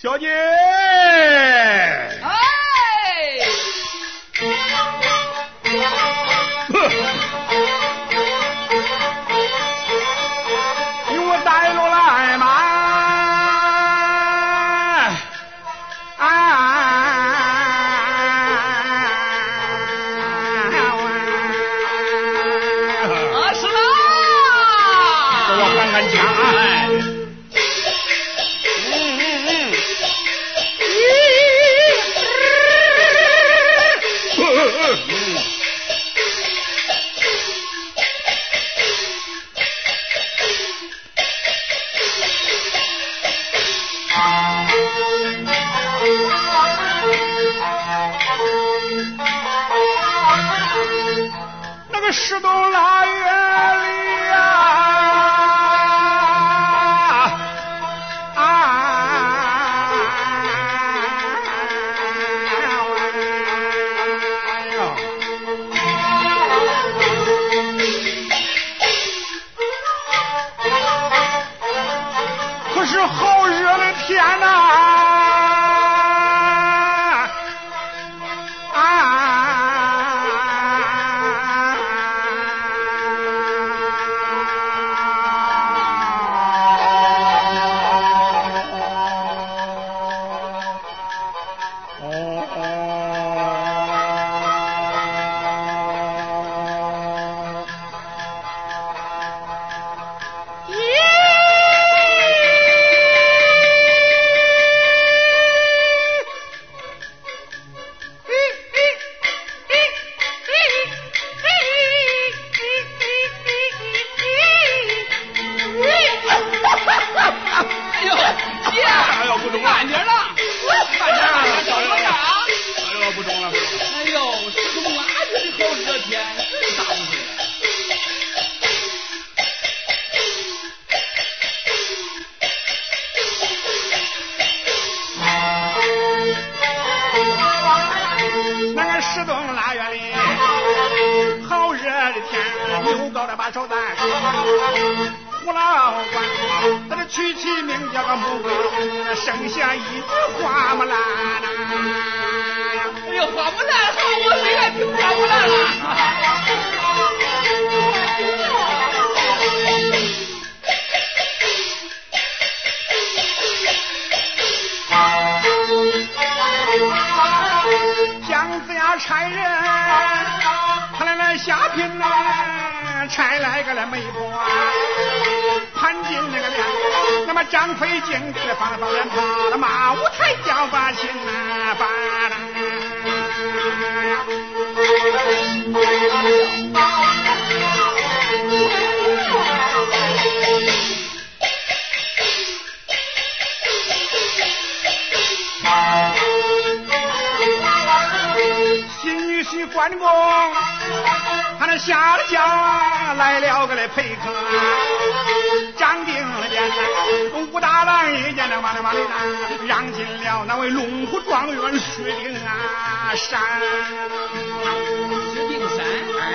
小姐，那个石洞腊月里呀、啊，可是好热的天呐、那个石洞腊月里，好热的天，牛高了把手担，胡老官，他这娶妻名叫个穆桂英，生下一子花木兰呐。哎呦，花木兰好，我最爱听花木兰了。差人，他来来下聘呐，差来个了媒婆，潘金那个娘，那么张飞敬的放了放鞭炮，那马武才叫把心呐，把新女婿关公，他那下了家来了个来陪客，张定了边武大郎一见那往里往里拿，让进了那位龙虎状元薛丁啊山。薛丁山，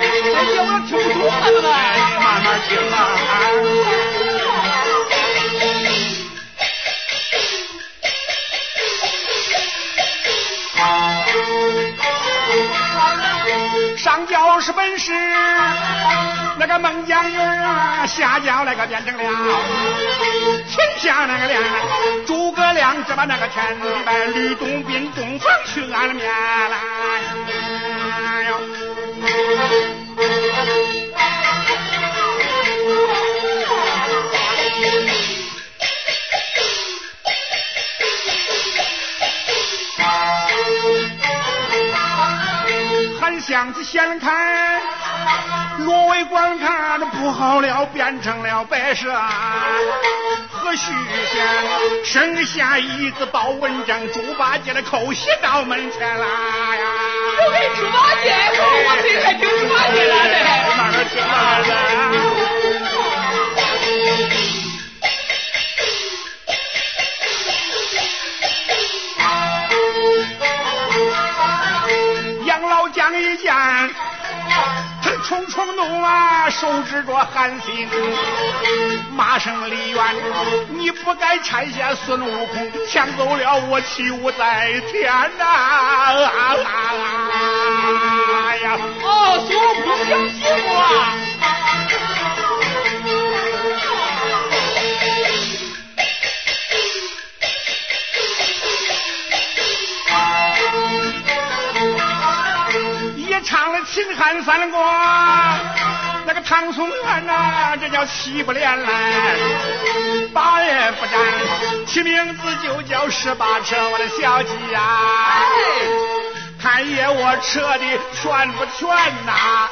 哎姐，我都听不懂了，这个。哎，慢慢听啊。是本事，那个孟姜女啊，下轿那个变成了秦下那个亮，诸葛亮只把那个天地白，吕洞宾洞房去安了面来。呦还想起先看，罗为观看不好了，变成了白蛇。何须仙生下一子包文章，猪八戒的口喜到门前来呀！我给猪八戒我，我最爱听猪八戒了。慢慢听慢慢他冲冲怒啊，手指着韩信，骂声李渊，你不该拆下孙悟空，抢走了我七武在天呐！哎呀，哦，孙悟空想欺负啊！秦汉三国，那个唐宋元呐，这叫七不连来，八也不沾，起名字就叫十八车，我的小鸡呀、看爷我扯的全不全呐、啊